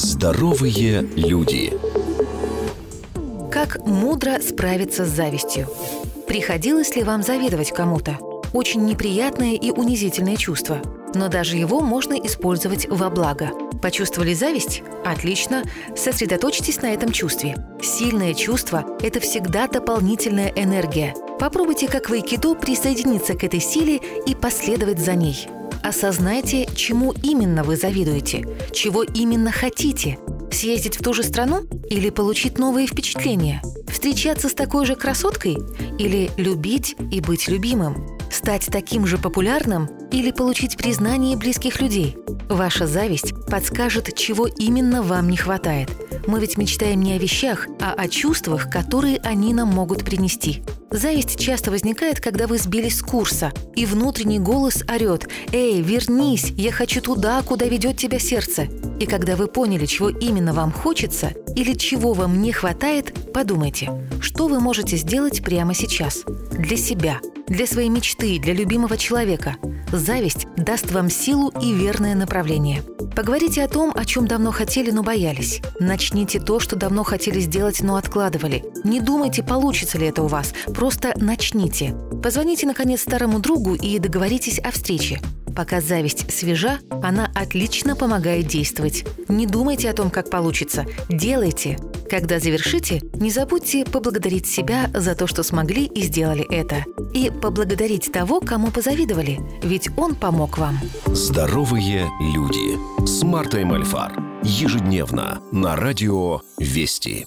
Здоровые люди. Как мудро справиться с завистью? Приходилось ли вам завидовать кому-то? Очень неприятное и унизительное чувство. Но даже его можно использовать во благо. Почувствовали зависть? Отлично. Сосредоточьтесь на этом чувстве. Сильное чувство – это всегда дополнительная энергия. Попробуйте, как в айкидо, присоединиться к этой силе и последовать за ней. Осознайте, чему именно вы завидуете, чего именно хотите. Съездить в ту же страну или получить новые впечатления? Встречаться с такой же красоткой или любить и быть любимым? Стать таким же популярным или получить признание близких людей? Ваша зависть подскажет, чего именно вам не хватает. Мы ведь мечтаем не о вещах, а о чувствах, которые они нам могут принести. Зависть часто возникает, когда вы сбились с курса, и внутренний голос орет «Эй, вернись, я хочу туда, куда ведет тебя сердце». И когда вы поняли, чего именно вам хочется или чего вам не хватает, подумайте, что вы можете сделать прямо сейчас для себя, для своей мечты, для любимого человека. Зависть даст вам силу и верное направление. Поговорите о том, о чем давно хотели, но боялись. Начните то, что давно хотели сделать, но откладывали. Не думайте, получится ли это у вас. Просто начните. Позвоните, наконец, старому другу и договоритесь о встрече. Пока зависть свежа, она отлично помогает действовать. Не думайте о том, как получится. Делайте. Когда завершите, не забудьте поблагодарить себя за то, что смогли и сделали это. И поблагодарить того, кому позавидовали, ведь он помог вам. Здоровые люди. С Мартой Мальфар. Ежедневно на радио «Вести».